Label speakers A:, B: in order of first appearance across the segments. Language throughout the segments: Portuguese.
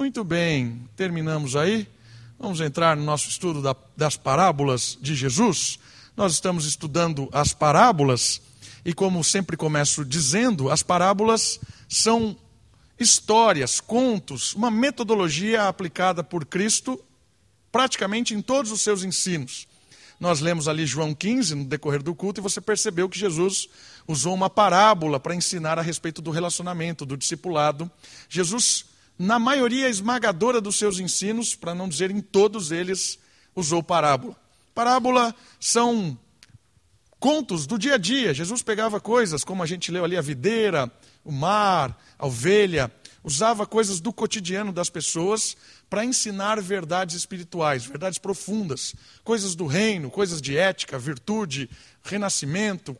A: Muito bem, terminamos aí. Vamos entrar no nosso estudo da, das parábolas de Jesus. Nós estamos estudando as parábolas, e como sempre começo dizendo, as parábolas são histórias, contos, uma metodologia aplicada por Cristo praticamente em todos os seus ensinos. Nós lemos ali João 15 no decorrer do culto e você percebeu que Jesus usou uma parábola para ensinar a respeito do relacionamento, do discipulado. Jesus, na maioria esmagadora dos seus ensinos, para não dizer em todos eles, usou parábola. Parábola são contos do dia a dia. Jesus pegava coisas, como a gente leu ali, a videira, o mar, a ovelha, usava coisas do cotidiano das pessoas para ensinar verdades espirituais, verdades profundas, coisas do reino, coisas de ética, virtude, renascimento,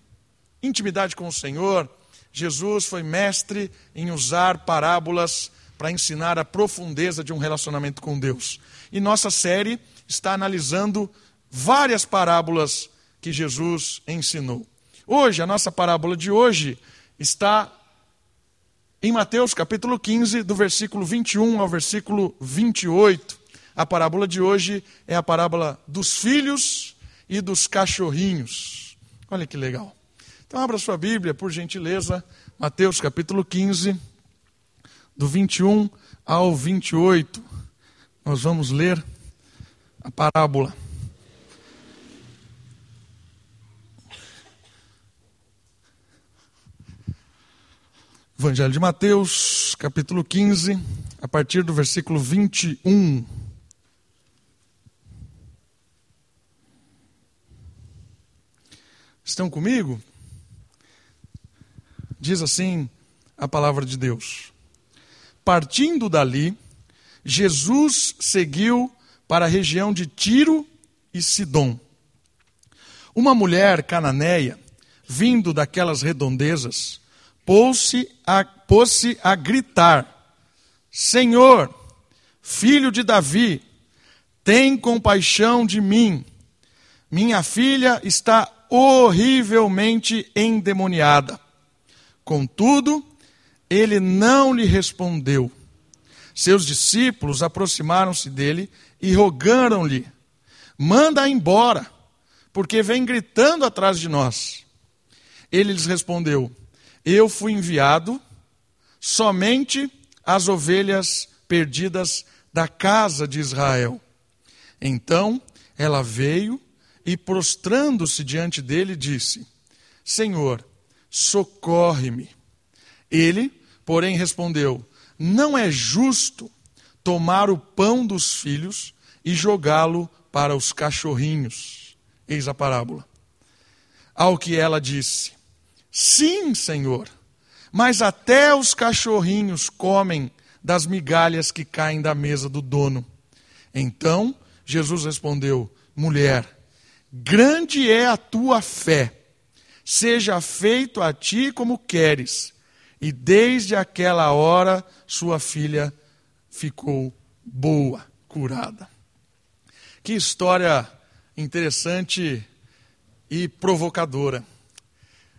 A: intimidade com o Senhor. Jesus foi mestre em usar parábolas para ensinar a profundeza de um relacionamento com Deus. E nossa série está analisando várias parábolas que Jesus ensinou. Hoje, a nossa parábola de hoje está em Mateus capítulo 15, do versículo 21 ao versículo 28. A parábola de hoje é a parábola dos filhos e dos cachorrinhos. Olha que legal. Então, abra sua Bíblia, por gentileza, Mateus capítulo 15, do 21 ao 28. Nós vamos ler a parábola. Evangelho de Mateus, capítulo 15, a partir do versículo 21. Estão comigo? Diz assim a palavra de Deus. Partindo dali, Jesus seguiu para a região de Tiro e Sidom. Uma mulher cananeia, vindo daquelas redondezas, pôs-se a, pôs a gritar: Senhor, filho de Davi, tem compaixão de mim. Minha filha está horrivelmente endemoniada. Contudo, ele não lhe respondeu. Seus discípulos aproximaram-se dele e rogaram-lhe: Manda embora, porque vem gritando atrás de nós. Ele lhes respondeu: eu fui enviado somente às ovelhas perdidas da casa de Israel. Então ela veio e, prostrando-se diante dele, disse: Senhor, socorre-me. Ele, porém, respondeu: Não é justo tomar o pão dos filhos e jogá-lo para os cachorrinhos. Eis a parábola. Ao que ela disse: Sim, Senhor, mas até os cachorrinhos comem das migalhas que caem da mesa do dono. Então Jesus respondeu: Mulher, grande é a tua fé, seja feito a ti como queres. E desde aquela hora sua filha ficou boa, curada. Que história interessante e provocadora.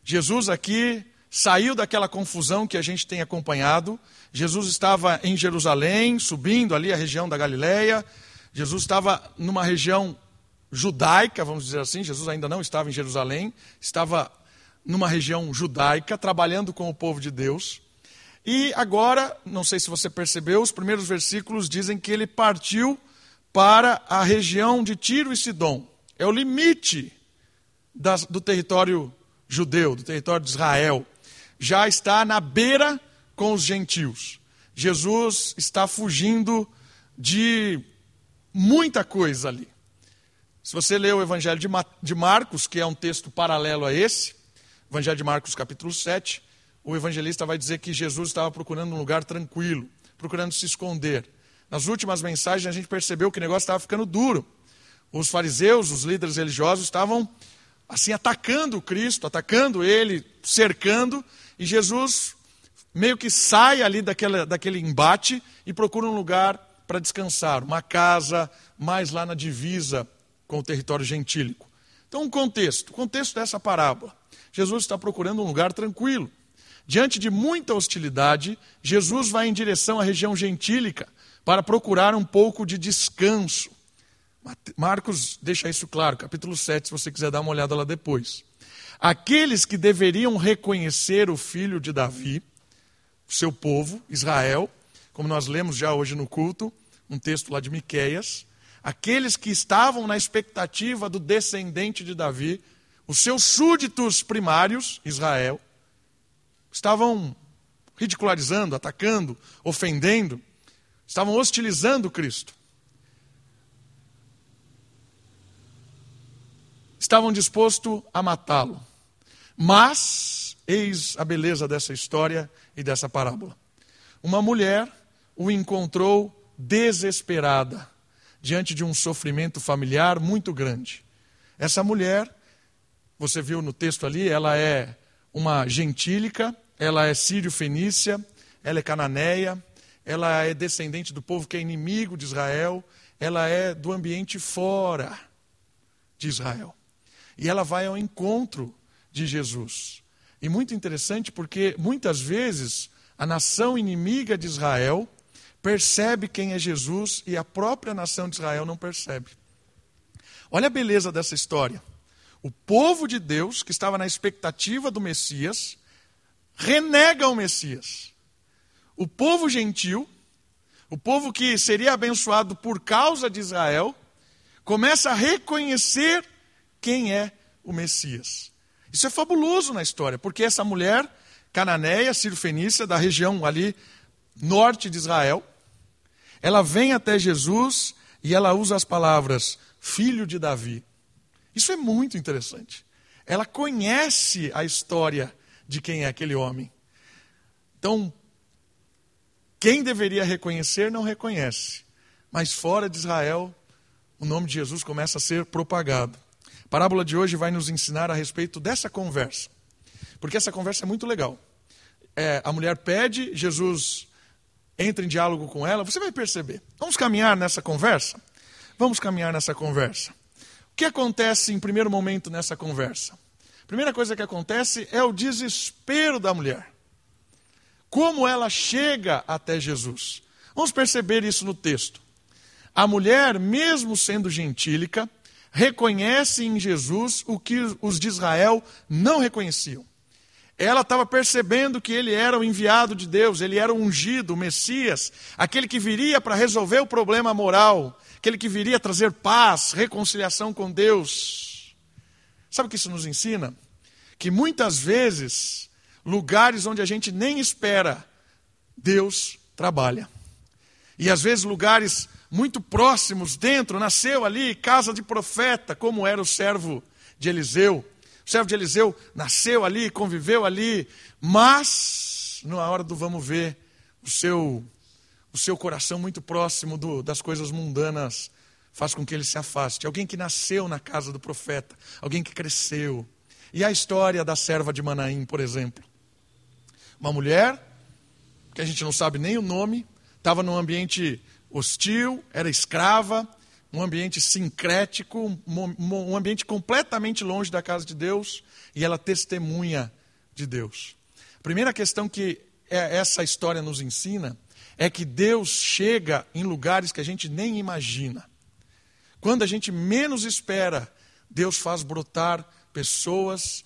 A: Jesus aqui saiu daquela confusão que a gente tem acompanhado. Jesus estava em Jerusalém, subindo ali a região da Galileia. Jesus estava numa região judaica, vamos dizer assim. Jesus ainda não estava em Jerusalém, estava numa região judaica, trabalhando com o povo de Deus. E agora, não sei se você percebeu, os primeiros versículos dizem que ele partiu para a região de Tiro e Sidom. É o limite das, do território judeu, do território de Israel, já está na beira com os gentios. Jesus está fugindo de muita coisa ali. Se você ler o Evangelho de Marcos, que é um texto paralelo a esse, Evangelho de Marcos, capítulo 7, o evangelista vai dizer que Jesus estava procurando um lugar tranquilo, procurando se esconder. Nas últimas mensagens, a gente percebeu que o negócio estava ficando duro. Os fariseus, os líderes religiosos, estavam assim atacando Cristo, atacando ele, cercando, e Jesus meio que sai ali daquele, daquele embate e procura um lugar para descansar, uma casa mais lá na divisa com o território gentílico. Então, um contexto, o contexto dessa parábola. Jesus está procurando um lugar tranquilo. Diante de muita hostilidade, Jesus vai em direção à região gentílica para procurar um pouco de descanso. Marcos deixa isso claro, capítulo 7, se você quiser dar uma olhada lá depois. Aqueles que deveriam reconhecer o filho de Davi, seu povo, Israel, como nós lemos já hoje no culto, um texto lá de Miqueias, aqueles que estavam na expectativa do descendente de Davi, os seus súditos primários, Israel, estavam ridicularizando, atacando, ofendendo, estavam hostilizando Cristo. Estavam dispostos a matá-lo. Mas, eis a beleza dessa história e dessa parábola. Uma mulher o encontrou desesperada diante de um sofrimento familiar muito grande. Essa mulher, você viu no texto ali, ela é uma gentílica, ela é sírio-fenícia, ela é cananeia, ela é descendente do povo que é inimigo de Israel, ela é do ambiente fora de Israel. E ela vai ao encontro de Jesus. E muito interessante porque muitas vezes a nação inimiga de Israel percebe quem é Jesus e a própria nação de Israel não percebe. Olha a beleza dessa história. O povo de Deus, que estava na expectativa do Messias, renega o Messias. O povo gentil, o povo que seria abençoado por causa de Israel, começa a reconhecer quem é o Messias. Isso é fabuloso na história, porque essa mulher cananeia, sírio-fenícia, da região ali norte de Israel, ela vem até Jesus e ela usa as palavras filho de Davi. Isso é muito interessante. Ela conhece a história de quem é aquele homem. Então, quem deveria reconhecer não reconhece. Mas fora de Israel, o nome de Jesus começa a ser propagado. A parábola de hoje vai nos ensinar a respeito dessa conversa. Porque essa conversa é muito legal. É, a mulher pede, Jesus entra em diálogo com ela, você vai perceber. Vamos caminhar nessa conversa? Vamos caminhar nessa conversa. Que acontece em primeiro momento nessa conversa? Primeira coisa que acontece é o desespero da mulher. Como ela chega até Jesus. Vamos perceber isso no texto. A mulher, mesmo sendo gentílica, reconhece em Jesus o que os de Israel não reconheciam ela estava percebendo que ele era o enviado de Deus, ele era o ungido, o Messias, aquele que viria para resolver o problema moral, aquele que viria trazer paz, reconciliação com Deus. Sabe o que isso nos ensina? Que muitas vezes, lugares onde a gente nem espera, Deus trabalha. E às vezes lugares muito próximos dentro, nasceu ali casa de profeta, como era o servo de Eliseu o servo de Eliseu nasceu ali, conviveu ali, mas na hora do vamos ver, o seu, o seu coração muito próximo do, das coisas mundanas faz com que ele se afaste. Alguém que nasceu na casa do profeta, alguém que cresceu. E a história da serva de Manaim, por exemplo. Uma mulher, que a gente não sabe nem o nome, estava num ambiente hostil, era escrava, um ambiente sincrético, um ambiente completamente longe da casa de Deus, e ela testemunha de Deus. A primeira questão que é, essa história nos ensina é que Deus chega em lugares que a gente nem imagina. Quando a gente menos espera, Deus faz brotar pessoas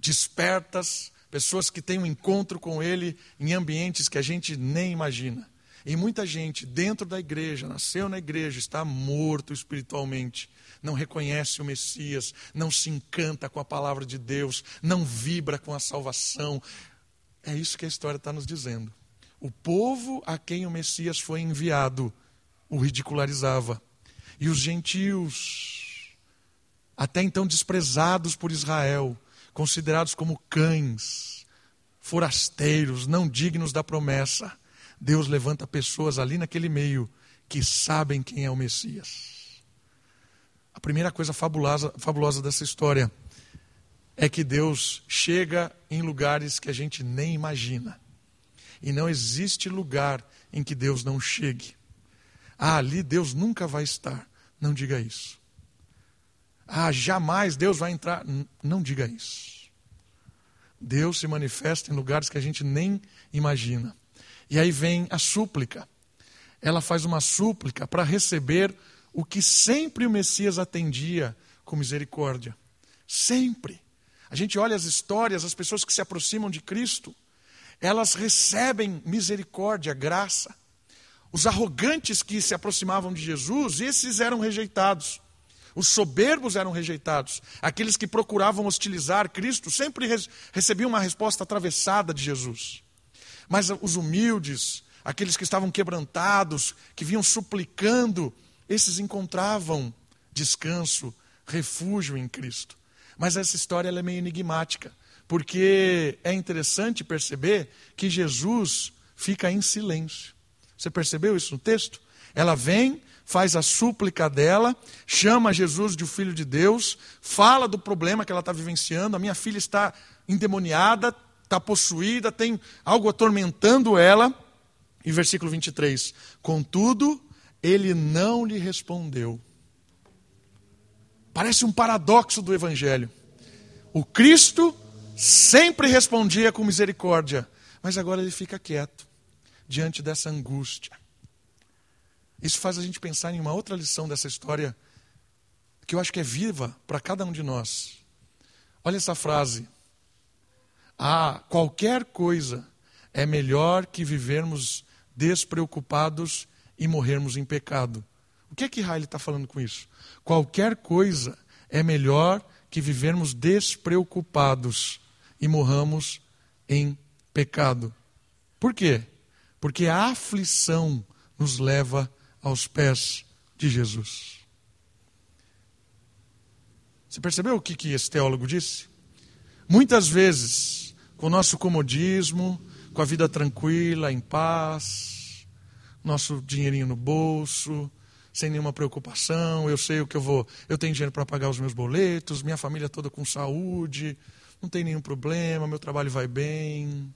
A: despertas, pessoas que têm um encontro com Ele em ambientes que a gente nem imagina. E muita gente dentro da igreja, nasceu na igreja, está morto espiritualmente, não reconhece o Messias, não se encanta com a palavra de Deus, não vibra com a salvação. É isso que a história está nos dizendo. O povo a quem o Messias foi enviado o ridicularizava. E os gentios, até então desprezados por Israel, considerados como cães, forasteiros, não dignos da promessa, Deus levanta pessoas ali naquele meio que sabem quem é o Messias. A primeira coisa fabulosa, fabulosa dessa história é que Deus chega em lugares que a gente nem imagina. E não existe lugar em que Deus não chegue. Ah, ali Deus nunca vai estar. Não diga isso. Ah, jamais Deus vai entrar. Não diga isso. Deus se manifesta em lugares que a gente nem imagina. E aí vem a súplica. ela faz uma súplica para receber o que sempre o Messias atendia com misericórdia. Sempre. A gente olha as histórias, as pessoas que se aproximam de Cristo, elas recebem misericórdia, graça. Os arrogantes que se aproximavam de Jesus, esses eram rejeitados. Os soberbos eram rejeitados. Aqueles que procuravam hostilizar Cristo sempre recebiam uma resposta atravessada de Jesus. Mas os humildes, aqueles que estavam quebrantados, que vinham suplicando, esses encontravam descanso, refúgio em Cristo. Mas essa história é meio enigmática, porque é interessante perceber que Jesus fica em silêncio. Você percebeu isso no texto? Ela vem, faz a súplica dela, chama Jesus de filho de Deus, fala do problema que ela está vivenciando. A minha filha está endemoniada, está possuída, tem algo atormentando ela. E versículo 23: Contudo, ele não lhe respondeu. Parece um paradoxo do Evangelho. O Cristo sempre respondia com misericórdia, mas agora ele fica quieto diante dessa angústia. Isso faz a gente pensar em uma outra lição dessa história que eu acho que é viva para cada um de nós. Olha essa frase. Ah, qualquer coisa é melhor que vivermos despreocupados e morrermos em pecado. O que é que Riley está falando com isso? Qualquer coisa é melhor que vivermos despreocupados e morramos em pecado. Por quê? Porque a aflição nos leva aos pés de Jesus. Você percebeu o que, que esse teólogo disse? Muitas vezes, com o nosso comodismo, com a vida tranquila, em paz, nosso dinheirinho no bolso, sem nenhuma preocupação, eu sei o que eu vou, eu tenho dinheiro para pagar os meus boletos, minha família toda com saúde, não tem nenhum problema, meu trabalho vai bem.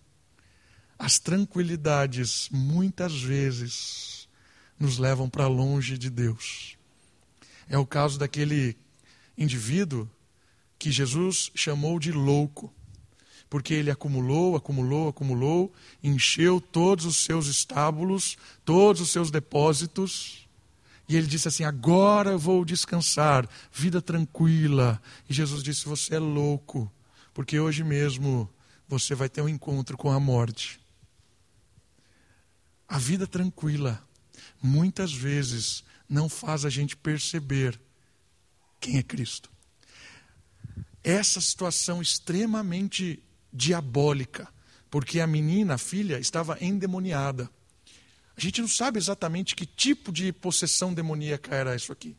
A: As tranquilidades, muitas vezes, nos levam para longe de Deus. É o caso daquele indivíduo que Jesus chamou de louco, porque ele acumulou, acumulou, acumulou, encheu todos os seus estábulos, todos os seus depósitos, e ele disse assim: Agora eu vou descansar, vida tranquila. E Jesus disse: Você é louco, porque hoje mesmo você vai ter um encontro com a morte. A vida tranquila, muitas vezes, não faz a gente perceber quem é Cristo. Essa situação extremamente diabólica, porque a menina, a filha, estava endemoniada. A gente não sabe exatamente que tipo de possessão demoníaca era isso aqui.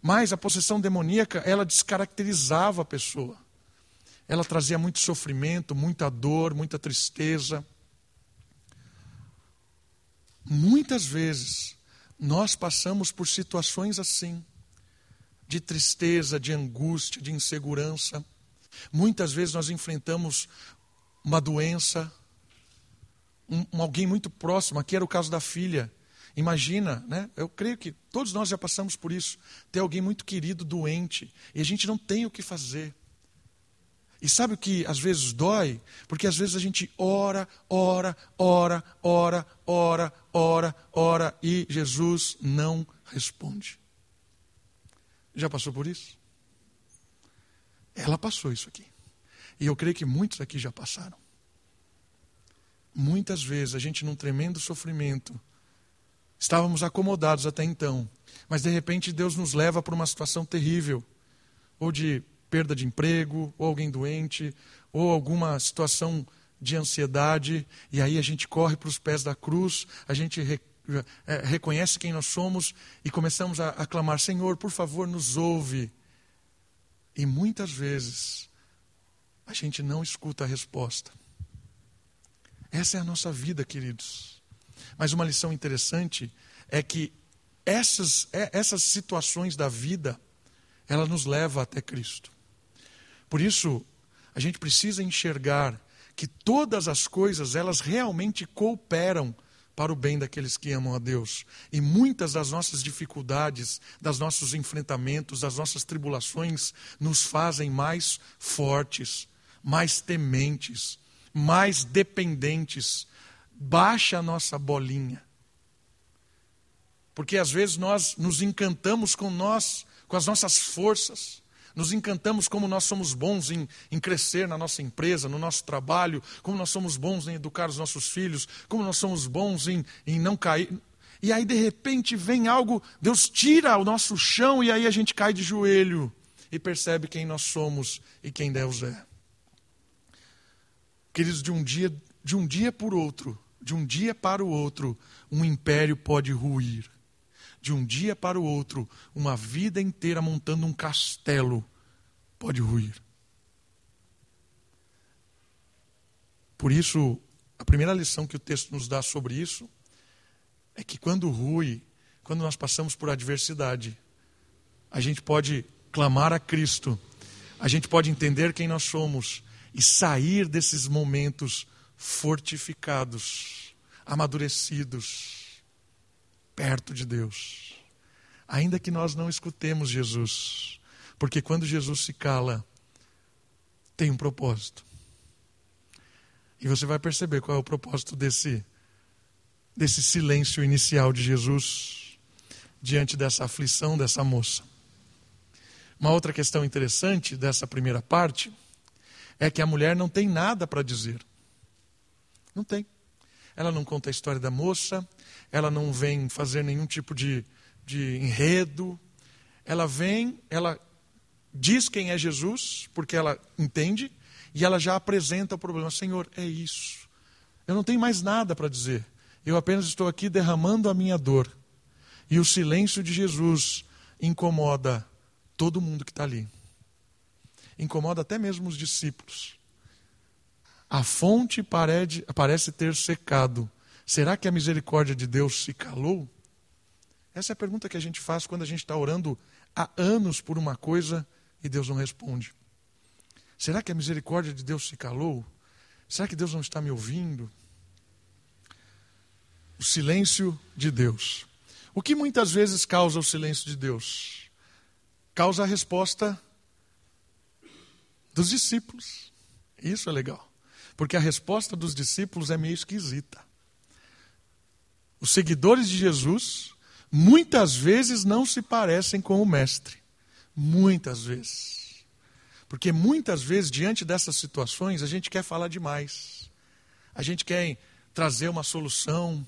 A: Mas a possessão demoníaca, ela descaracterizava a pessoa. Ela trazia muito sofrimento, muita dor, muita tristeza. Muitas vezes nós passamos por situações assim, de tristeza, de angústia, de insegurança. Muitas vezes nós enfrentamos uma doença, um, um, alguém muito próximo, aqui era o caso da filha. Imagina, né? Eu creio que todos nós já passamos por isso. Ter alguém muito querido doente e a gente não tem o que fazer. E sabe o que às vezes dói? Porque às vezes a gente ora, ora, ora, ora, ora, ora, ora e Jesus não responde. Já passou por isso? Ela passou isso aqui. E eu creio que muitos aqui já passaram. Muitas vezes a gente num tremendo sofrimento, estávamos acomodados até então, mas de repente Deus nos leva para uma situação terrível, ou de perda de emprego, ou alguém doente, ou alguma situação de ansiedade, e aí a gente corre para os pés da cruz, a gente re, é, reconhece quem nós somos e começamos a, a clamar: Senhor, por favor, nos ouve. E muitas vezes a gente não escuta a resposta. Essa é a nossa vida, queridos. Mas uma lição interessante é que essas, é, essas situações da vida, ela nos leva até Cristo. Por isso, a gente precisa enxergar que todas as coisas, elas realmente cooperam para o bem daqueles que amam a Deus. E muitas das nossas dificuldades, dos nossos enfrentamentos, das nossas tribulações, nos fazem mais fortes, mais tementes, mais dependentes. Baixa a nossa bolinha. Porque às vezes nós nos encantamos com nós, com as nossas forças. Nos encantamos como nós somos bons em, em, crescer na nossa empresa, no nosso trabalho, como nós somos bons em educar os nossos filhos, como nós somos bons em, em não cair. E aí, de repente, vem algo, Deus tira o nosso chão e aí a gente cai de joelho e percebe quem nós somos e quem Deus é. Queridos, de um dia, de um dia por outro, de um dia para o outro, um império pode ruir. De um dia para o outro, uma vida inteira montando um castelo pode ruir. Por isso, a primeira lição que o texto nos dá sobre isso é que quando rui, quando nós passamos por adversidade, a gente pode clamar a Cristo, a gente pode entender quem nós somos e sair desses momentos fortificados, amadurecidos, perto de Deus. Ainda que nós não escutemos Jesus, porque quando Jesus se cala, tem um propósito. E você vai perceber qual é o propósito desse, desse silêncio inicial de Jesus diante dessa aflição dessa moça. Uma outra questão interessante dessa primeira parte é que a mulher não tem nada para dizer. Não tem. Ela não conta a história da moça, ela não vem fazer nenhum tipo de, de enredo. Ela vem, ela diz quem é Jesus, porque ela entende, e ela já apresenta o problema: Senhor, é isso. Eu não tenho mais nada para dizer. Eu apenas estou aqui derramando a minha dor. E o silêncio de Jesus incomoda todo mundo que está ali. Incomoda até mesmo os discípulos. A fonte parece ter secado. Será que a misericórdia de Deus se calou? Essa é a pergunta que a gente faz quando a gente está orando há anos por uma coisa e Deus não responde. Será que a misericórdia de Deus se calou? Será que Deus não está me ouvindo? O silêncio de Deus. O que muitas vezes causa o silêncio de Deus? Causa a resposta dos discípulos. Isso é legal. Porque a resposta dos discípulos é meio esquisita. Os seguidores de Jesus muitas vezes não se parecem com o Mestre. Muitas vezes. Porque muitas vezes, diante dessas situações, a gente quer falar demais. A gente quer trazer uma solução.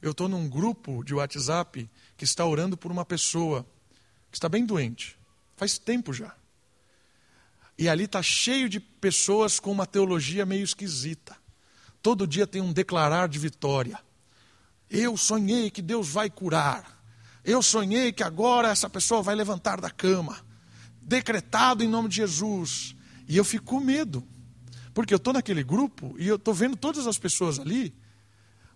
A: Eu estou num grupo de WhatsApp que está orando por uma pessoa que está bem doente. Faz tempo já. E ali está cheio de pessoas com uma teologia meio esquisita. Todo dia tem um declarar de vitória. Eu sonhei que Deus vai curar. Eu sonhei que agora essa pessoa vai levantar da cama. Decretado em nome de Jesus. E eu fico com medo. Porque eu estou naquele grupo e eu estou vendo todas as pessoas ali.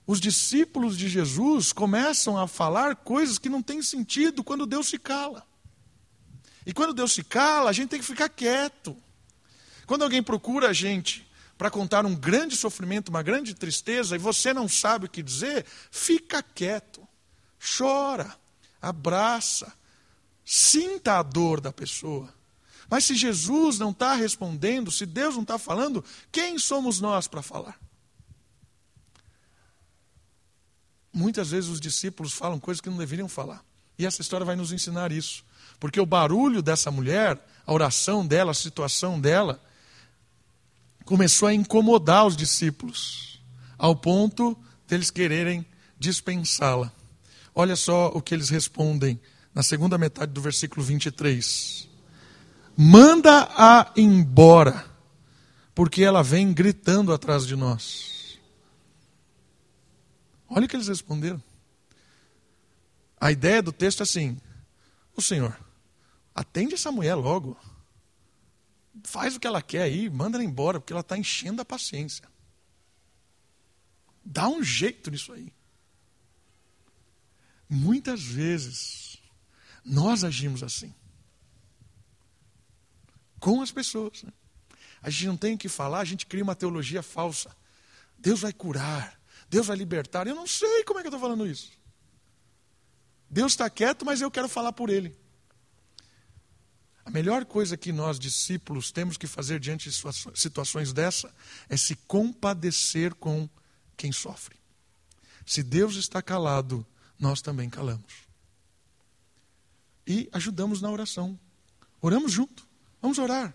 A: Os discípulos de Jesus começam a falar coisas que não têm sentido quando Deus se cala. E quando Deus se cala, a gente tem que ficar quieto. Quando alguém procura a gente para contar um grande sofrimento, uma grande tristeza, e você não sabe o que dizer, fica quieto, chora, abraça, sinta a dor da pessoa. Mas se Jesus não está respondendo, se Deus não está falando, quem somos nós para falar? Muitas vezes os discípulos falam coisas que não deveriam falar. E essa história vai nos ensinar isso. Porque o barulho dessa mulher, a oração dela, a situação dela, começou a incomodar os discípulos, ao ponto deles quererem dispensá-la. Olha só o que eles respondem na segunda metade do versículo 23. Manda-a embora, porque ela vem gritando atrás de nós. Olha o que eles responderam. A ideia do texto é assim: o Senhor, atende essa mulher logo. Faz o que ela quer aí, manda ela embora, porque ela está enchendo a paciência. Dá um jeito nisso aí. Muitas vezes, nós agimos assim. Com as pessoas. Né? A gente não tem o que falar, a gente cria uma teologia falsa. Deus vai curar, Deus vai libertar. Eu não sei como é que eu estou falando isso. Deus está quieto, mas eu quero falar por Ele. A melhor coisa que nós, discípulos, temos que fazer diante de situações dessa é se compadecer com quem sofre. Se Deus está calado, nós também calamos. e ajudamos na oração. Oramos junto. Vamos orar.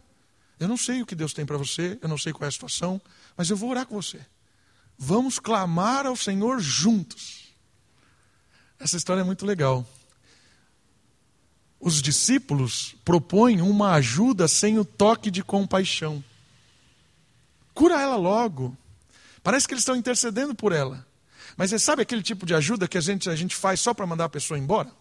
A: Eu não sei o que Deus tem para você, eu não sei qual é a situação, mas eu vou orar com você. Vamos clamar ao Senhor juntos. Essa história é muito legal. Os discípulos propõem uma ajuda sem o toque de compaixão. Cura ela logo. Parece que eles estão intercedendo por ela. Mas você sabe aquele tipo de ajuda que a gente, a gente faz só para mandar a pessoa embora?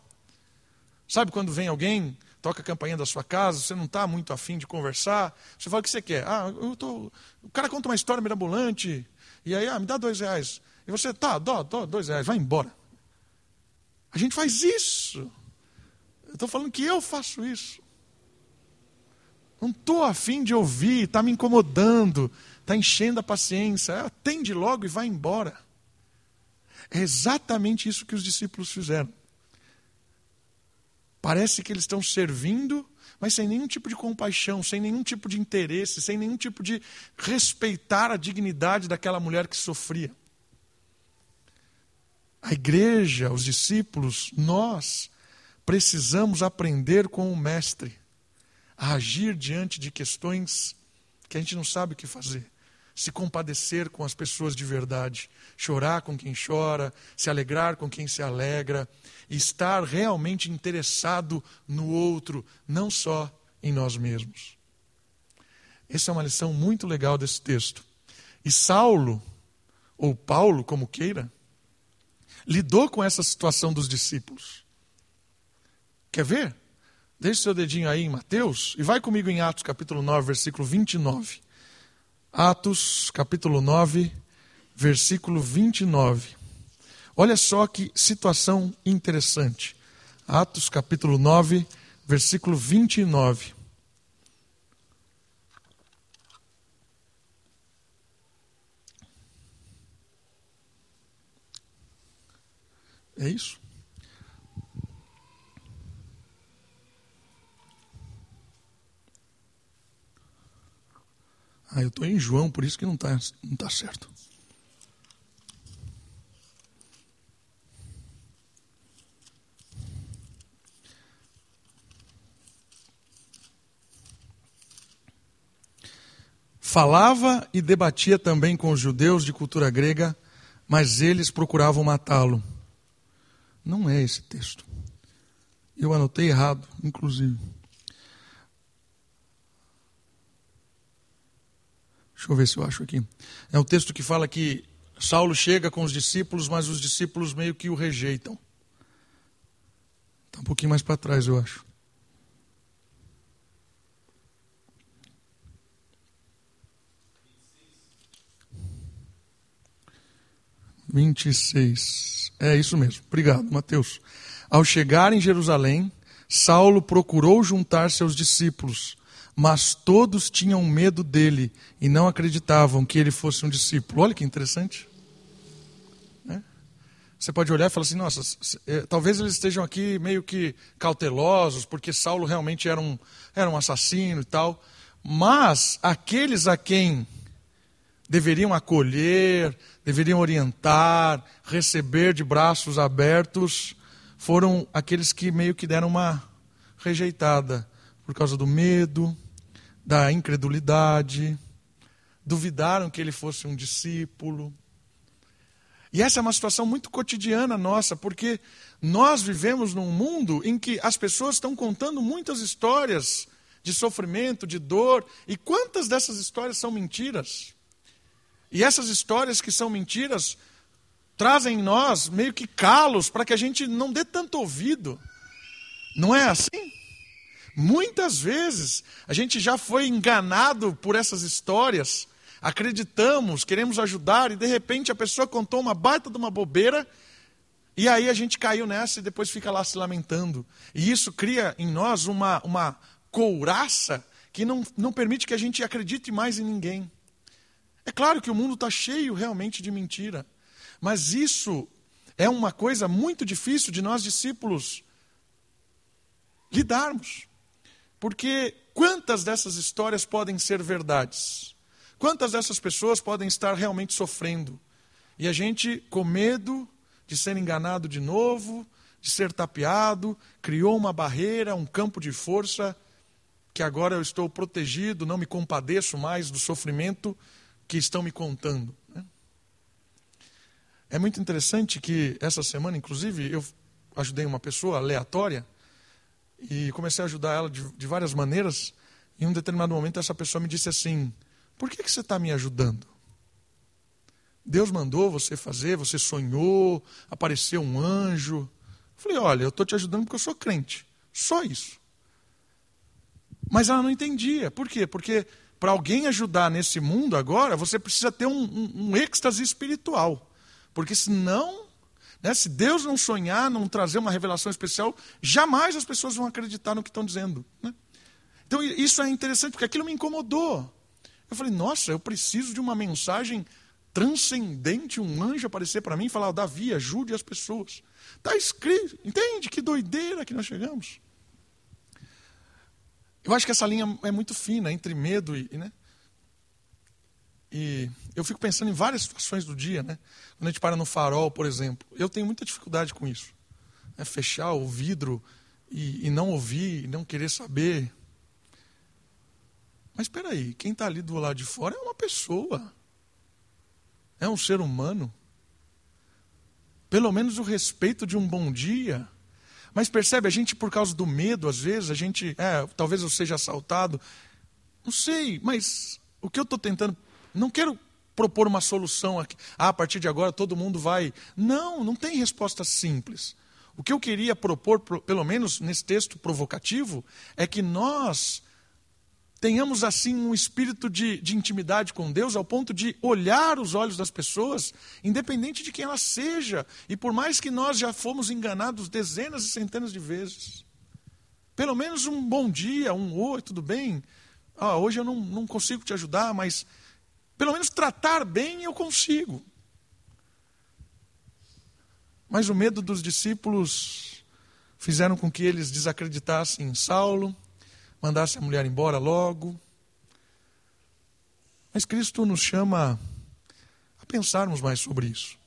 A: Sabe quando vem alguém, toca a campainha da sua casa, você não está muito afim de conversar, você fala o que você quer. Ah, eu tô... O cara conta uma história mirabolante, e aí, ah, me dá dois reais. E você, tá, dó, dó, dois reais, vai embora. A gente faz isso. Estou falando que eu faço isso. Não estou afim de ouvir, está me incomodando, está enchendo a paciência. Atende logo e vai embora. É exatamente isso que os discípulos fizeram. Parece que eles estão servindo, mas sem nenhum tipo de compaixão, sem nenhum tipo de interesse, sem nenhum tipo de respeitar a dignidade daquela mulher que sofria. A igreja, os discípulos, nós precisamos aprender com o Mestre a agir diante de questões que a gente não sabe o que fazer. Se compadecer com as pessoas de verdade, chorar com quem chora, se alegrar com quem se alegra, estar realmente interessado no outro, não só em nós mesmos. Essa é uma lição muito legal desse texto. E Saulo, ou Paulo, como queira, lidou com essa situação dos discípulos. Quer ver? Deixe seu dedinho aí em Mateus e vai comigo em Atos capítulo 9, versículo 29. Atos capítulo 9, versículo 29. Olha só que situação interessante. Atos capítulo 9, versículo 29. É isso? Eu estou em João, por isso que não está não tá certo. Falava e debatia também com os judeus de cultura grega, mas eles procuravam matá-lo. Não é esse texto. Eu anotei errado, inclusive. Deixa eu ver se eu acho aqui. É um texto que fala que Saulo chega com os discípulos, mas os discípulos meio que o rejeitam. Está um pouquinho mais para trás, eu acho. 26. É isso mesmo. Obrigado, Mateus. Ao chegar em Jerusalém, Saulo procurou juntar seus discípulos, mas todos tinham medo dele e não acreditavam que ele fosse um discípulo. Olha que interessante. É? Você pode olhar e falar assim: nossa, é, talvez eles estejam aqui meio que cautelosos, porque Saulo realmente era um, era um assassino e tal. Mas aqueles a quem deveriam acolher, deveriam orientar, receber de braços abertos, foram aqueles que meio que deram uma rejeitada por causa do medo, da incredulidade, duvidaram que ele fosse um discípulo. E essa é uma situação muito cotidiana nossa, porque nós vivemos num mundo em que as pessoas estão contando muitas histórias de sofrimento, de dor, e quantas dessas histórias são mentiras? E essas histórias que são mentiras trazem em nós meio que calos para que a gente não dê tanto ouvido. Não é assim? Muitas vezes a gente já foi enganado por essas histórias, acreditamos, queremos ajudar e de repente a pessoa contou uma baita de uma bobeira e aí a gente caiu nessa e depois fica lá se lamentando. E isso cria em nós uma, uma couraça que não, não permite que a gente acredite mais em ninguém. É claro que o mundo está cheio realmente de mentira, mas isso é uma coisa muito difícil de nós discípulos lidarmos. Porque quantas dessas histórias podem ser verdades? Quantas dessas pessoas podem estar realmente sofrendo? E a gente, com medo de ser enganado de novo, de ser tapeado, criou uma barreira, um campo de força, que agora eu estou protegido, não me compadeço mais do sofrimento que estão me contando. Né? É muito interessante que essa semana, inclusive, eu ajudei uma pessoa aleatória e comecei a ajudar ela de, de várias maneiras. Em um determinado momento, essa pessoa me disse assim: Por que, que você está me ajudando? Deus mandou você fazer, você sonhou, apareceu um anjo. Eu falei: Olha, eu estou te ajudando porque eu sou crente. Só isso. Mas ela não entendia. Por quê? Porque para alguém ajudar nesse mundo agora, você precisa ter um, um, um êxtase espiritual. Porque senão, né, se Deus não sonhar, não trazer uma revelação especial, jamais as pessoas vão acreditar no que estão dizendo. Né? Então isso é interessante, porque aquilo me incomodou. Eu falei, nossa, eu preciso de uma mensagem transcendente, um anjo aparecer para mim e falar, Davi, ajude as pessoas. Está escrito, entende que doideira que nós chegamos. Eu acho que essa linha é muito fina entre medo e. Né? E eu fico pensando em várias situações do dia, né? Quando a gente para no farol, por exemplo. Eu tenho muita dificuldade com isso. Né? Fechar o vidro e, e não ouvir, e não querer saber. Mas espera aí, quem está ali do lado de fora é uma pessoa. É um ser humano. Pelo menos o respeito de um bom dia mas percebe, a gente, por causa do medo, às vezes, a gente, é, talvez eu seja assaltado. Não sei, mas o que eu estou tentando. Não quero propor uma solução aqui. Ah, a partir de agora todo mundo vai. Não, não tem resposta simples. O que eu queria propor, pelo menos nesse texto provocativo, é que nós tenhamos assim um espírito de, de intimidade com Deus ao ponto de olhar os olhos das pessoas, independente de quem ela seja, e por mais que nós já fomos enganados dezenas e centenas de vezes. Pelo menos um bom dia, um oi, tudo bem? Ah, hoje eu não, não consigo te ajudar, mas pelo menos tratar bem eu consigo. Mas o medo dos discípulos fizeram com que eles desacreditassem em Saulo, mandasse a mulher embora logo. Mas Cristo nos chama a pensarmos mais sobre isso.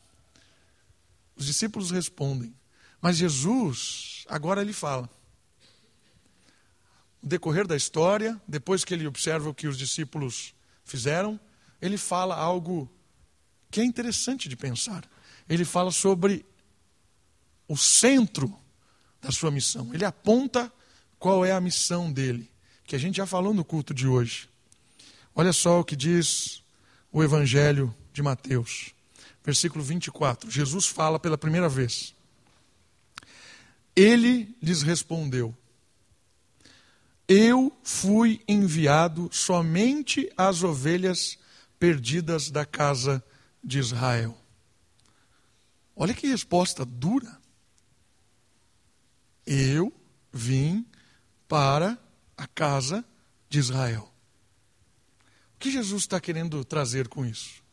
A: Os discípulos respondem, mas Jesus, agora ele fala. No decorrer da história, depois que ele observa o que os discípulos fizeram, ele fala algo que é interessante de pensar. Ele fala sobre o centro da sua missão. Ele aponta qual é a missão dele, que a gente já falou no culto de hoje. Olha só o que diz o Evangelho de Mateus, versículo 24. Jesus fala pela primeira vez. Ele lhes respondeu: Eu fui enviado somente às ovelhas perdidas da casa de Israel. Olha que resposta dura. Eu vim para a casa de Israel. O que Jesus está querendo trazer com isso?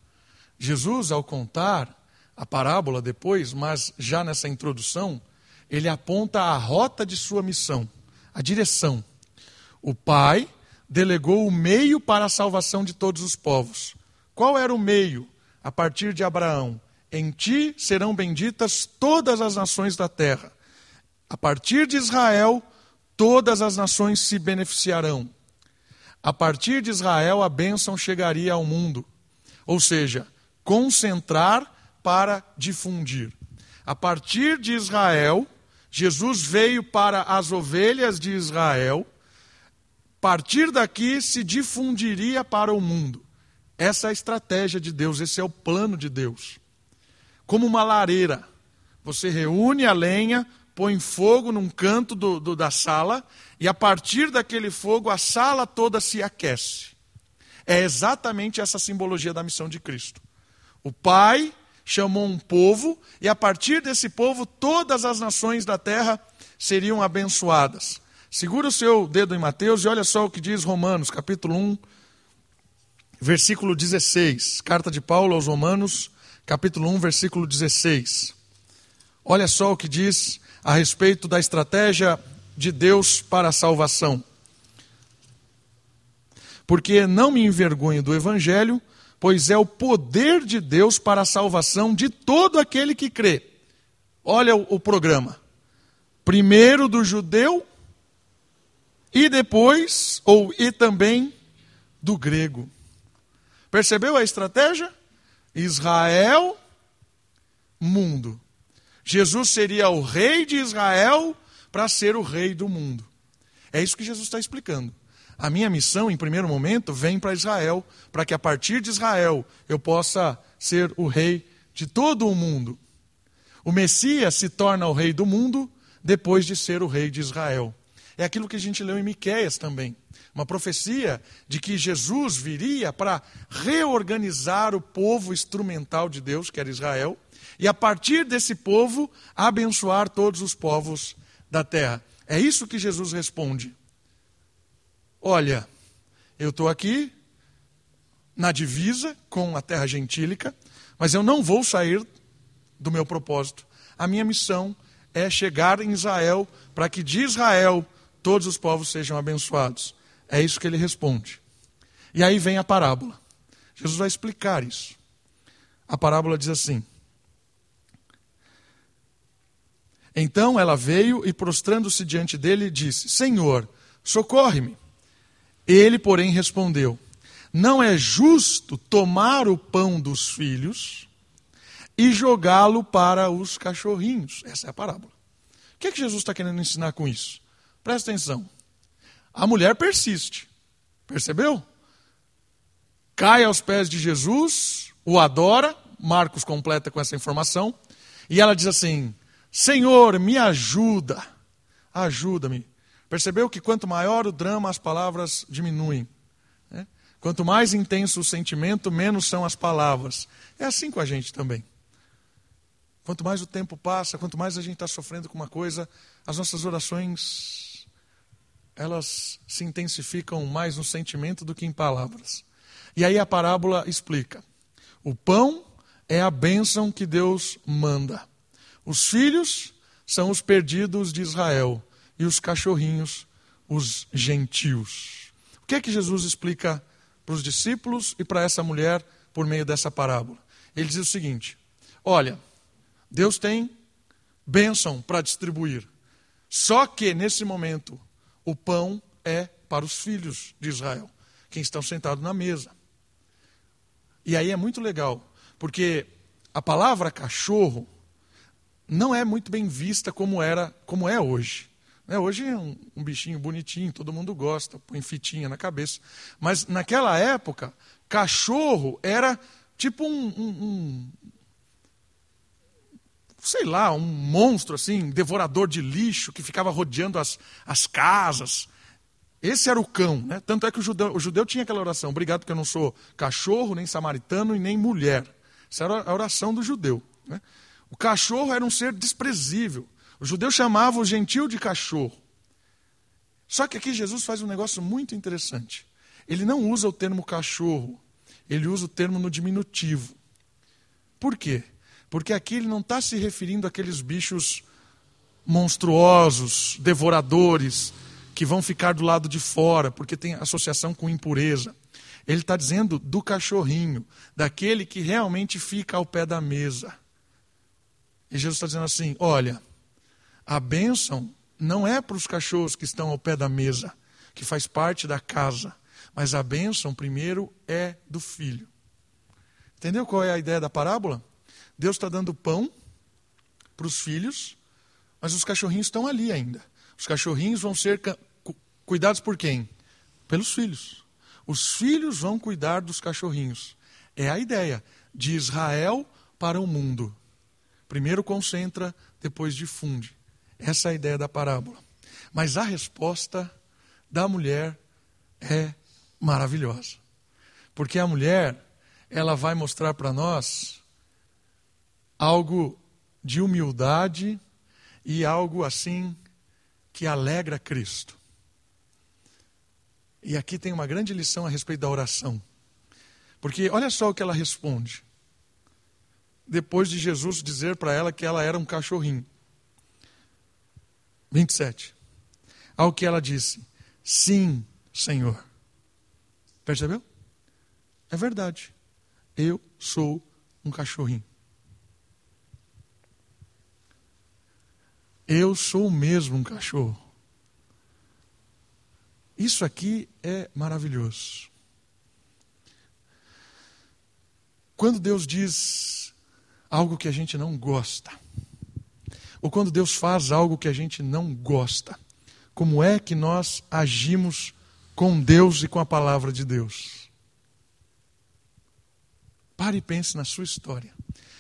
A: Jesus, ao contar a parábola depois, mas já nessa introdução, ele aponta a rota de sua missão, a direção. O Pai delegou o meio para a salvação de todos os povos. Qual era o meio? A partir de Abraão: Em ti serão benditas todas as nações da terra. A partir de Israel, todas as nações se beneficiarão. A partir de Israel, a bênção chegaria ao mundo. Ou seja, concentrar para difundir. A partir de Israel, Jesus veio para as ovelhas de Israel. A partir daqui se difundiria para o mundo. Essa é a estratégia de Deus, esse é o plano de Deus. Como uma lareira, você reúne a lenha, põe fogo num canto do, do, da sala e a partir daquele fogo a sala toda se aquece. É exatamente essa simbologia da missão de Cristo. O Pai chamou um povo e a partir desse povo todas as nações da terra seriam abençoadas. Segura o seu dedo em Mateus e olha só o que diz Romanos, capítulo 1, versículo 16. Carta de Paulo aos Romanos, capítulo 1, versículo 16. Olha só o que diz a respeito da estratégia de Deus para a salvação. Porque não me envergonho do Evangelho, pois é o poder de Deus para a salvação de todo aquele que crê. Olha o, o programa. primeiro do judeu e depois, ou e também do grego. Percebeu a estratégia? Israel, mundo. Jesus seria o rei de Israel para ser o rei do mundo. É isso que Jesus está explicando. A minha missão, em primeiro momento, vem para Israel, para que a partir de Israel eu possa ser o rei de todo o mundo. O Messias se torna o rei do mundo depois de ser o rei de Israel. É aquilo que a gente leu em Miqueias também. Uma profecia de que Jesus viria para reorganizar o povo instrumental de Deus, que era Israel, e a partir desse povo abençoar todos os povos da terra. É isso que Jesus responde. Olha, eu estou aqui na divisa com a terra gentílica, mas eu não vou sair do meu propósito. A minha missão é chegar em Israel para que de Israel todos os povos sejam abençoados. É isso que ele responde. E aí vem a parábola. Jesus vai explicar isso. A parábola diz assim: Então ela veio e, prostrando-se diante dele, disse: Senhor, socorre-me. Ele, porém, respondeu: Não é justo tomar o pão dos filhos e jogá-lo para os cachorrinhos. Essa é a parábola. O que, é que Jesus está querendo ensinar com isso? Presta atenção. A mulher persiste. Percebeu? Cai aos pés de Jesus, o adora. Marcos completa com essa informação. E ela diz assim: Senhor, me ajuda. Ajuda-me. Percebeu que quanto maior o drama, as palavras diminuem. Né? Quanto mais intenso o sentimento, menos são as palavras. É assim com a gente também. Quanto mais o tempo passa, quanto mais a gente está sofrendo com uma coisa, as nossas orações elas se intensificam mais no sentimento do que em palavras. E aí a parábola explica: o pão é a bênção que Deus manda. Os filhos são os perdidos de Israel e os cachorrinhos, os gentios. O que é que Jesus explica para os discípulos e para essa mulher por meio dessa parábola? Ele diz o seguinte: Olha, Deus tem bênção para distribuir. Só que nesse momento o pão é para os filhos de Israel, quem estão sentados na mesa. E aí é muito legal, porque a palavra cachorro não é muito bem vista como era, como é hoje. Né? Hoje é um, um, bichinho bonitinho, todo mundo gosta, põe fitinha na cabeça. Mas naquela época, cachorro era tipo um, um, um sei lá, um monstro assim, devorador de lixo, que ficava rodeando as, as casas. Esse era o cão, né? Tanto é que o judeu, o judeu tinha aquela oração: obrigado, porque eu não sou cachorro, nem samaritano e nem mulher. Essa era a oração do judeu. Né? O cachorro era um ser desprezível. O judeu chamava o gentil de cachorro. Só que aqui Jesus faz um negócio muito interessante. Ele não usa o termo cachorro, ele usa o termo no diminutivo. Por quê? Porque aqui ele não está se referindo àqueles bichos monstruosos, devoradores, que vão ficar do lado de fora, porque tem associação com impureza. Ele está dizendo do cachorrinho, daquele que realmente fica ao pé da mesa. E Jesus está dizendo assim: olha, a bênção não é para os cachorros que estão ao pé da mesa, que faz parte da casa, mas a bênção primeiro é do filho. Entendeu qual é a ideia da parábola? Deus está dando pão para os filhos, mas os cachorrinhos estão ali ainda. Os cachorrinhos vão ser cuidados por quem? Pelos filhos. Os filhos vão cuidar dos cachorrinhos. É a ideia de Israel para o mundo. Primeiro concentra, depois difunde. Essa é a ideia da parábola. Mas a resposta da mulher é maravilhosa. Porque a mulher, ela vai mostrar para nós algo de humildade e algo assim que alegra Cristo. E aqui tem uma grande lição a respeito da oração. Porque olha só o que ela responde. Depois de Jesus dizer para ela que ela era um cachorrinho. 27. Ao que ela disse: Sim, Senhor. Percebeu? É verdade. Eu sou um cachorrinho. Eu sou mesmo um cachorro. Isso aqui é maravilhoso. Quando Deus diz algo que a gente não gosta, ou quando Deus faz algo que a gente não gosta, como é que nós agimos com Deus e com a palavra de Deus? Pare e pense na sua história.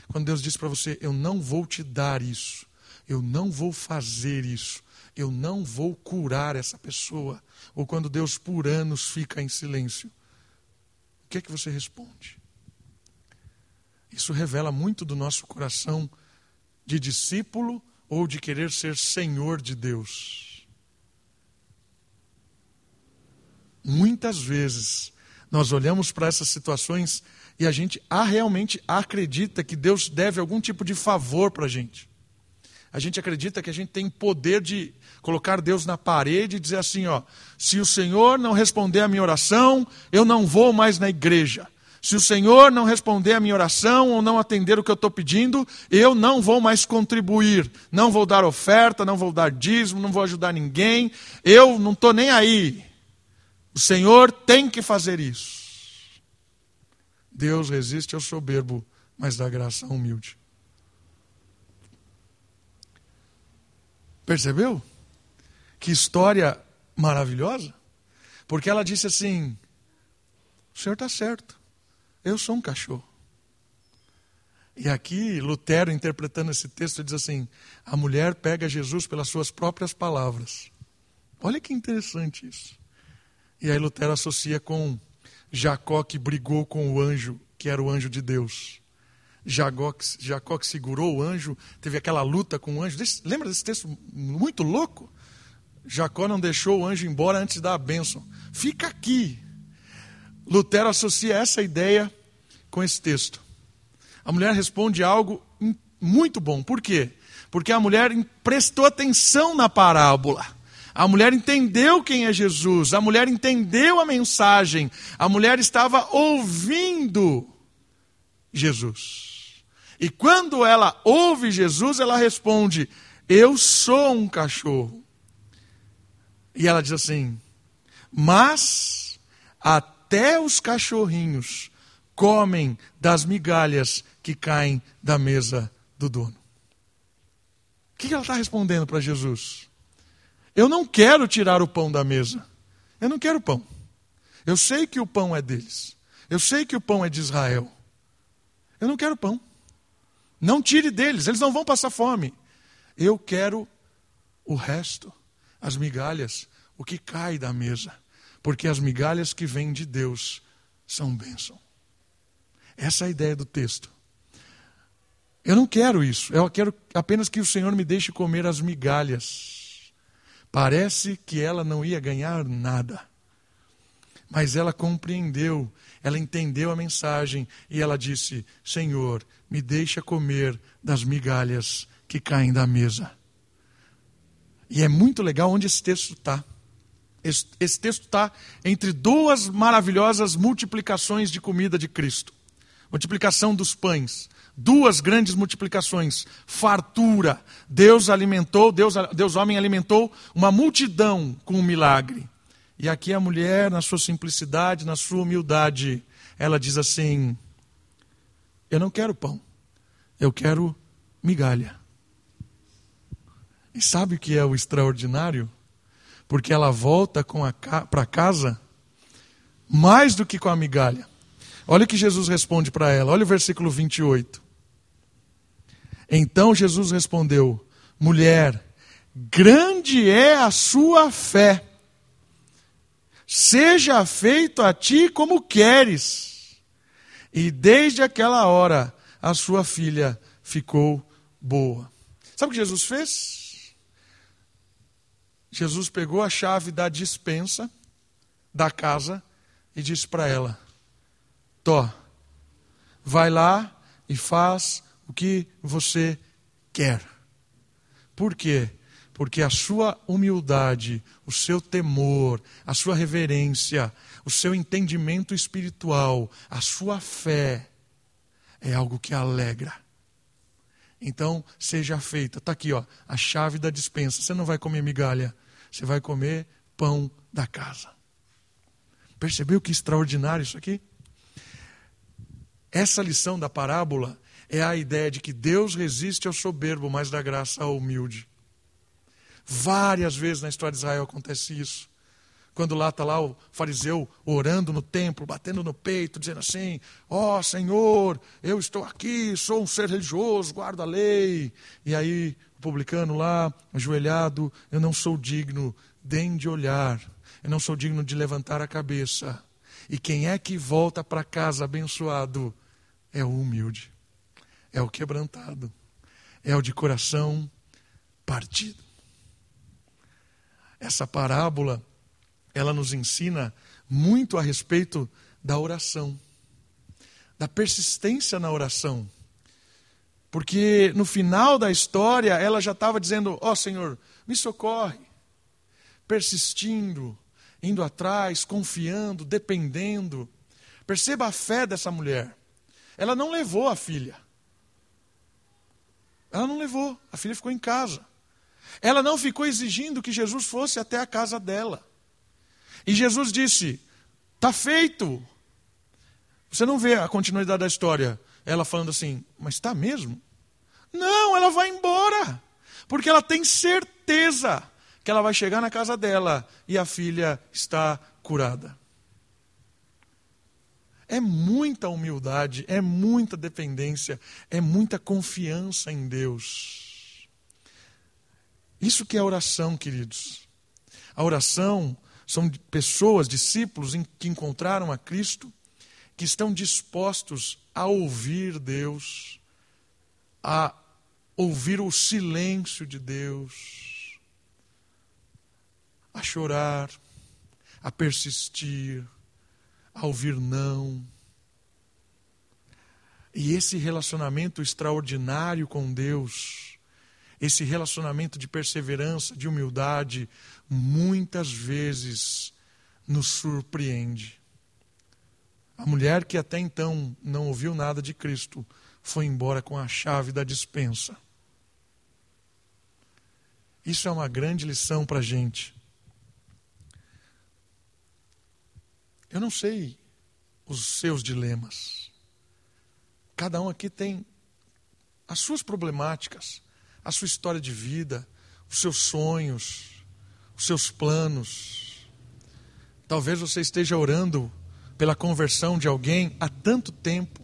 A: Quando Deus diz para você: Eu não vou te dar isso, eu não vou fazer isso, eu não vou curar essa pessoa. Ou quando Deus por anos fica em silêncio, o que é que você responde? Isso revela muito do nosso coração de discípulo ou de querer ser senhor de Deus. Muitas vezes nós olhamos para essas situações e a gente realmente acredita que Deus deve algum tipo de favor para a gente. A gente acredita que a gente tem poder de colocar Deus na parede e dizer assim: ó, se o Senhor não responder a minha oração, eu não vou mais na igreja. Se o Senhor não responder a minha oração ou não atender o que eu estou pedindo, eu não vou mais contribuir, não vou dar oferta, não vou dar dízimo, não vou ajudar ninguém, eu não estou nem aí. O Senhor tem que fazer isso. Deus resiste ao soberbo, mas dá graça ao humilde. Percebeu? Que história maravilhosa? Porque ela disse assim: o senhor está certo. Eu sou um cachorro. E aqui, Lutero, interpretando esse texto, diz assim: a mulher pega Jesus pelas suas próprias palavras. Olha que interessante isso. E aí, Lutero associa com Jacó que brigou com o anjo, que era o anjo de Deus. Jacó, que segurou o anjo, teve aquela luta com o anjo. lembra desse texto muito louco? Jacó não deixou o anjo embora antes da bênção. Fica aqui. Lutero associa essa ideia com esse texto. A mulher responde algo muito bom. Por quê? Porque a mulher prestou atenção na parábola. A mulher entendeu quem é Jesus, a mulher entendeu a mensagem, a mulher estava ouvindo Jesus. E quando ela ouve Jesus, ela responde: Eu sou um cachorro. E ela diz assim: Mas até os cachorrinhos comem das migalhas que caem da mesa do dono. O que ela está respondendo para Jesus? Eu não quero tirar o pão da mesa. Eu não quero pão. Eu sei que o pão é deles. Eu sei que o pão é de Israel. Eu não quero pão. Não tire deles, eles não vão passar fome. Eu quero o resto, as migalhas, o que cai da mesa. Porque as migalhas que vêm de Deus são bênção. Essa é a ideia do texto. Eu não quero isso. Eu quero apenas que o Senhor me deixe comer as migalhas. Parece que ela não ia ganhar nada. Mas ela compreendeu, ela entendeu a mensagem e ela disse: Senhor, me deixa comer das migalhas que caem da mesa. E é muito legal onde esse texto está. Esse, esse texto está entre duas maravilhosas multiplicações de comida de Cristo multiplicação dos pães, duas grandes multiplicações, fartura. Deus alimentou, Deus, Deus homem alimentou uma multidão com um milagre. E aqui a mulher, na sua simplicidade, na sua humildade, ela diz assim: Eu não quero pão, eu quero migalha. E sabe o que é o extraordinário? Porque ela volta para casa mais do que com a migalha. Olha o que Jesus responde para ela, olha o versículo 28. Então Jesus respondeu: Mulher, grande é a sua fé, seja feito a ti como queres. E desde aquela hora a sua filha ficou boa. Sabe o que Jesus fez? Jesus pegou a chave da dispensa da casa e disse para ela: Tó, vai lá e faz o que você quer. Por quê? Porque a sua humildade, o seu temor, a sua reverência, o seu entendimento espiritual, a sua fé é algo que alegra. Então, seja feita. Está aqui, ó, a chave da dispensa. Você não vai comer migalha, você vai comer pão da casa. Percebeu que extraordinário isso aqui? Essa lição da parábola é a ideia de que Deus resiste ao soberbo, mas dá graça ao humilde. Várias vezes na história de Israel acontece isso. Quando lá está lá o fariseu orando no templo, batendo no peito, dizendo assim: Ó oh, Senhor, eu estou aqui, sou um ser religioso, guardo a lei. E aí o publicano lá, ajoelhado, eu não sou digno, nem de olhar, eu não sou digno de levantar a cabeça. E quem é que volta para casa abençoado? É o humilde, é o quebrantado, é o de coração partido. Essa parábola ela nos ensina muito a respeito da oração, da persistência na oração. Porque no final da história ela já estava dizendo: Ó oh, Senhor, me socorre, persistindo, indo atrás, confiando, dependendo. Perceba a fé dessa mulher. Ela não levou a filha. Ela não levou, a filha ficou em casa. Ela não ficou exigindo que Jesus fosse até a casa dela. E Jesus disse: Está feito. Você não vê a continuidade da história. Ela falando assim: Mas está mesmo? Não, ela vai embora. Porque ela tem certeza que ela vai chegar na casa dela e a filha está curada. É muita humildade, é muita dependência, é muita confiança em Deus. Isso que é oração, queridos. A oração são pessoas, discípulos que encontraram a Cristo, que estão dispostos a ouvir Deus, a ouvir o silêncio de Deus, a chorar, a persistir, a ouvir não. E esse relacionamento extraordinário com Deus, esse relacionamento de perseverança, de humildade, muitas vezes nos surpreende. A mulher que até então não ouviu nada de Cristo foi embora com a chave da dispensa. Isso é uma grande lição para a gente. Eu não sei os seus dilemas. Cada um aqui tem as suas problemáticas, a sua história de vida, os seus sonhos, os seus planos. Talvez você esteja orando pela conversão de alguém há tanto tempo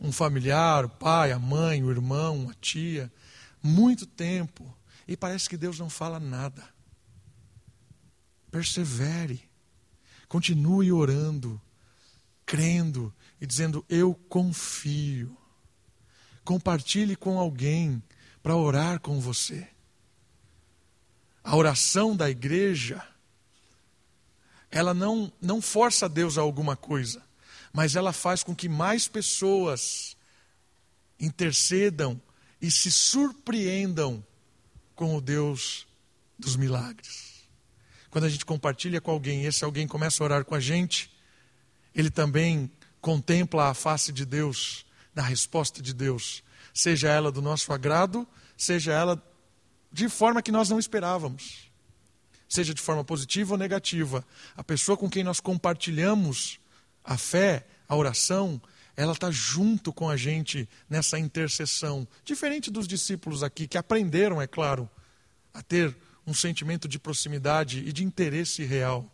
A: um familiar, o pai, a mãe, o irmão, a tia muito tempo e parece que Deus não fala nada. Persevere, continue orando, crendo e dizendo: Eu confio. Compartilhe com alguém para orar com você a oração da igreja, ela não, não força Deus a alguma coisa, mas ela faz com que mais pessoas intercedam e se surpreendam com o Deus dos milagres. Quando a gente compartilha com alguém, esse alguém começa a orar com a gente, ele também contempla a face de Deus, na resposta de Deus, seja ela do nosso agrado, seja ela de forma que nós não esperávamos. Seja de forma positiva ou negativa. A pessoa com quem nós compartilhamos a fé, a oração, ela está junto com a gente nessa intercessão. Diferente dos discípulos aqui, que aprenderam, é claro, a ter um sentimento de proximidade e de interesse real.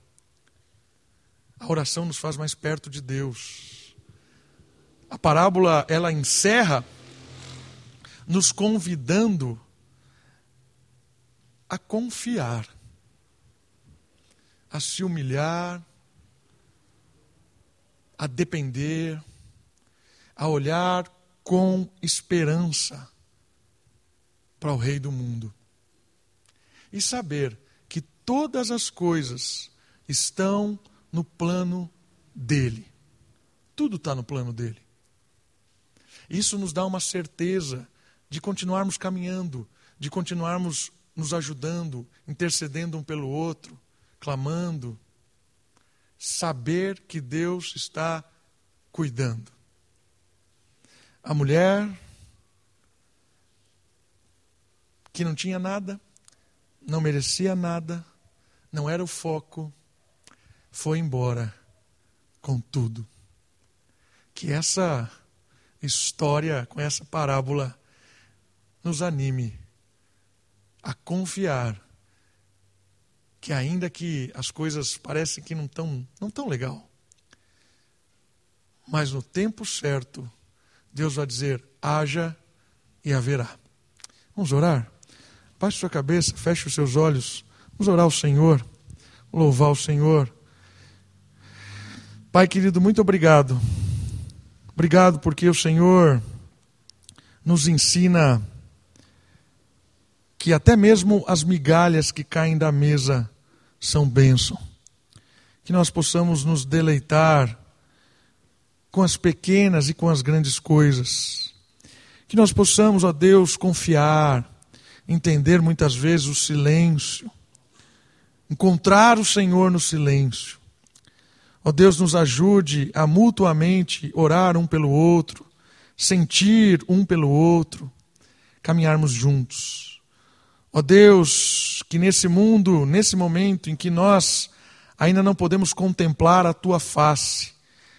A: A oração nos faz mais perto de Deus. A parábola, ela encerra nos convidando a confiar, a se humilhar, a depender, a olhar com esperança para o Rei do mundo e saber que todas as coisas estão no plano dele. Tudo está no plano dele. Isso nos dá uma certeza de continuarmos caminhando, de continuarmos nos ajudando, intercedendo um pelo outro, clamando. Saber que Deus está cuidando. A mulher que não tinha nada, não merecia nada, não era o foco, foi embora com tudo. Que essa história, com essa parábola, nos anime a confiar que ainda que as coisas parecem que não estão não tão legal, mas no tempo certo, Deus vai dizer: haja e haverá. Vamos orar? Baixe sua cabeça, feche os seus olhos. Vamos orar ao Senhor, louvar o Senhor. Pai querido, muito obrigado. Obrigado porque o Senhor nos ensina que até mesmo as migalhas que caem da mesa são bênção. Que nós possamos nos deleitar com as pequenas e com as grandes coisas. Que nós possamos, ó Deus, confiar, entender muitas vezes o silêncio, encontrar o Senhor no silêncio. Ó Deus, nos ajude a mutuamente orar um pelo outro, sentir um pelo outro, caminharmos juntos. Ó Deus, que nesse mundo, nesse momento em que nós ainda não podemos contemplar a tua face,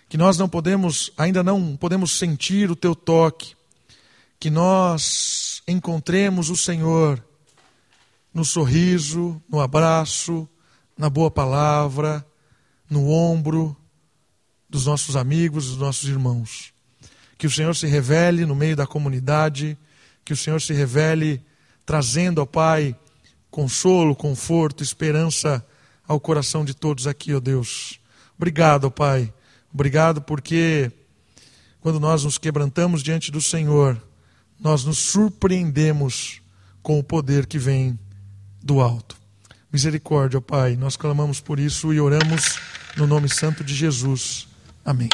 A: que nós não podemos, ainda não podemos sentir o teu toque, que nós encontremos o Senhor no sorriso, no abraço, na boa palavra, no ombro dos nossos amigos, dos nossos irmãos. Que o Senhor se revele no meio da comunidade, que o Senhor se revele trazendo ao Pai consolo, conforto, esperança ao coração de todos aqui, ó Deus. Obrigado, ó Pai. Obrigado porque quando nós nos quebrantamos diante do Senhor, nós nos surpreendemos com o poder que vem do alto. Misericórdia, ó Pai, nós clamamos por isso e oramos no nome santo de Jesus. Amém.